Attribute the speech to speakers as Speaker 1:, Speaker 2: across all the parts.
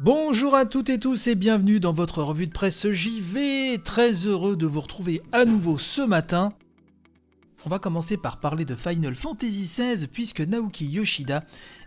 Speaker 1: Bonjour à toutes et tous et bienvenue dans votre revue de presse JV. Très heureux de vous retrouver à nouveau ce matin. On va commencer par parler de Final Fantasy XVI puisque Naoki Yoshida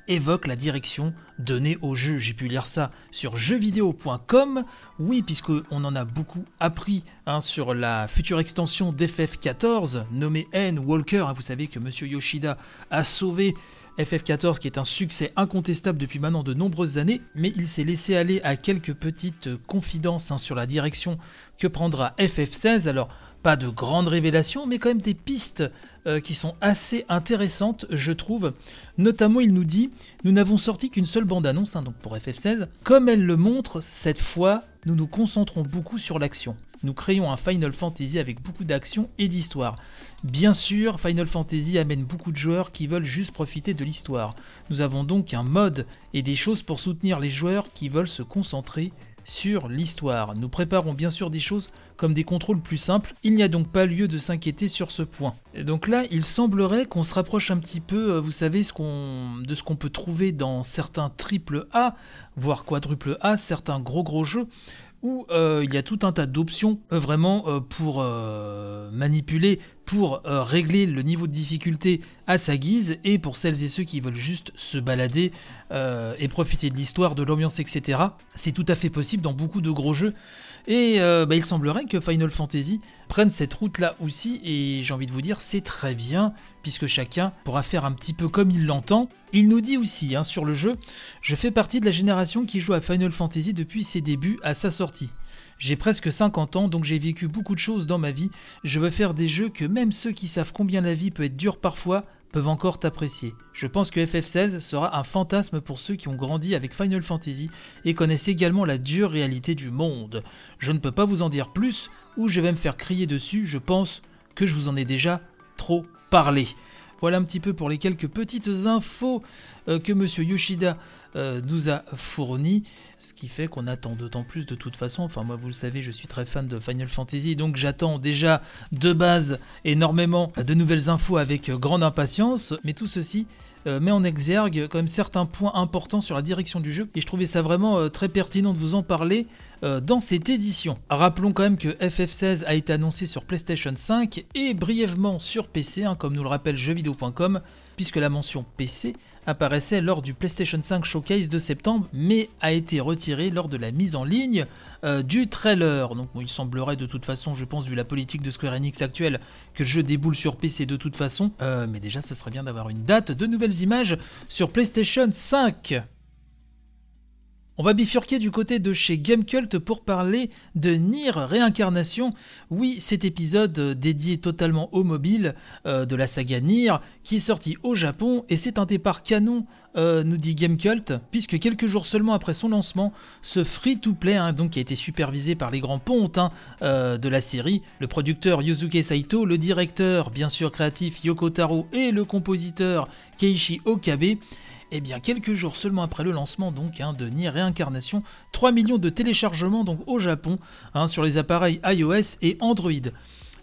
Speaker 1: évoque la direction donnée au jeu. J'ai pu lire ça sur jeuxvideo.com. Oui, puisqu'on en a beaucoup appris hein, sur la future extension d'FF14 nommée N Walker. Hein, vous savez que Monsieur Yoshida a sauvé FF14 qui est un succès incontestable depuis maintenant de nombreuses années, mais il s'est laissé aller à quelques petites confidences hein, sur la direction que prendra FF16. Alors, pas de grandes révélations, mais quand même des pistes euh, qui sont assez intéressantes, je trouve. Notamment, il nous dit Nous n'avons sorti qu'une seule bande-annonce, hein, donc pour FF16. Comme elle le montre, cette fois, nous nous concentrons beaucoup sur l'action. Nous créons un Final Fantasy avec beaucoup d'action et d'histoire. Bien sûr, Final Fantasy amène beaucoup de joueurs qui veulent juste profiter de l'histoire. Nous avons donc un mode et des choses pour soutenir les joueurs qui veulent se concentrer sur l'histoire. Nous préparons bien sûr des choses comme des contrôles plus simples, il n'y a donc pas lieu de s'inquiéter sur ce point. Et donc là, il semblerait qu'on se rapproche un petit peu, euh, vous savez, de ce qu'on peut trouver dans certains triple A, voire quadruple A, certains gros gros jeux, où euh, il y a tout un tas d'options euh, vraiment pour manipuler, pour régler le niveau de difficulté à sa guise, et pour celles et ceux qui veulent juste se balader et profiter de l'histoire, de l'ambiance, etc. C'est tout à fait possible dans beaucoup de gros jeux. Et euh, bah, il semblerait que Final Fantasy prenne cette route-là aussi, et j'ai envie de vous dire, c'est très bien, puisque chacun pourra faire un petit peu comme il l'entend. Il nous dit aussi hein, sur le jeu, je fais partie de la génération qui joue à Final Fantasy depuis ses débuts à sa sortie. J'ai presque 50 ans, donc j'ai vécu beaucoup de choses dans ma vie. Je veux faire des jeux que même ceux qui savent combien la vie peut être dure parfois peuvent encore t'apprécier. Je pense que FF16 sera un fantasme pour ceux qui ont grandi avec Final Fantasy et connaissent également la dure réalité du monde. Je ne peux pas vous en dire plus ou je vais me faire crier dessus, je pense que je vous en ai déjà trop parlé. Voilà un petit peu pour les quelques petites infos euh, que Monsieur Yoshida euh, nous a fournies, ce qui fait qu'on attend d'autant plus de toute façon. Enfin, moi, vous le savez, je suis très fan de Final Fantasy, donc j'attends déjà de base énormément de nouvelles infos avec grande impatience. Mais tout ceci euh, met en exergue quand même certains points importants sur la direction du jeu et je trouvais ça vraiment euh, très pertinent de vous en parler euh, dans cette édition. Rappelons quand même que FF16 a été annoncé sur PlayStation 5 et brièvement sur PC, hein, comme nous le rappelle jeuxvideo.com, puisque la mention PC apparaissait lors du PlayStation 5 Showcase de septembre, mais a été retiré lors de la mise en ligne euh, du trailer. Donc il semblerait de toute façon, je pense, vu la politique de Square Enix actuelle, que le jeu déboule sur PC de toute façon. Euh, mais déjà, ce serait bien d'avoir une date de nouvelles images sur PlayStation 5. On va bifurquer du côté de chez Gamecult pour parler de Nier Réincarnation. Oui, cet épisode dédié totalement au mobile euh, de la saga Nier qui est sorti au Japon et c'est un départ canon euh, nous dit Gamecult, puisque quelques jours seulement après son lancement, ce free-to-play, hein, donc qui a été supervisé par les grands pontes hein, euh, de la série, le producteur Yosuke Saito, le directeur bien sûr créatif Yoko Taro et le compositeur Keiichi Okabe, et eh bien, quelques jours seulement après le lancement donc hein, de Nier Réincarnation, 3 millions de téléchargements donc au Japon hein, sur les appareils iOS et Android.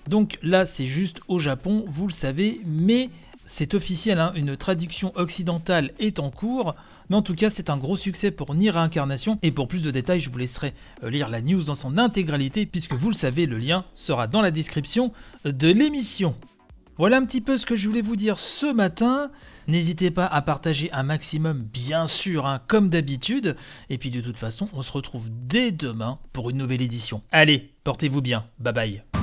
Speaker 1: Donc là, c'est juste au Japon, vous le savez, mais c'est officiel, hein, une traduction occidentale est en cours. Mais en tout cas, c'est un gros succès pour Nier Réincarnation. Et pour plus de détails, je vous laisserai euh, lire la news dans son intégralité, puisque vous le savez, le lien sera dans la description de l'émission. Voilà un petit peu ce que je voulais vous dire ce matin. N'hésitez pas à partager un maximum, bien sûr, hein, comme d'habitude. Et puis de toute façon, on se retrouve dès demain pour une nouvelle édition. Allez, portez-vous bien. Bye bye.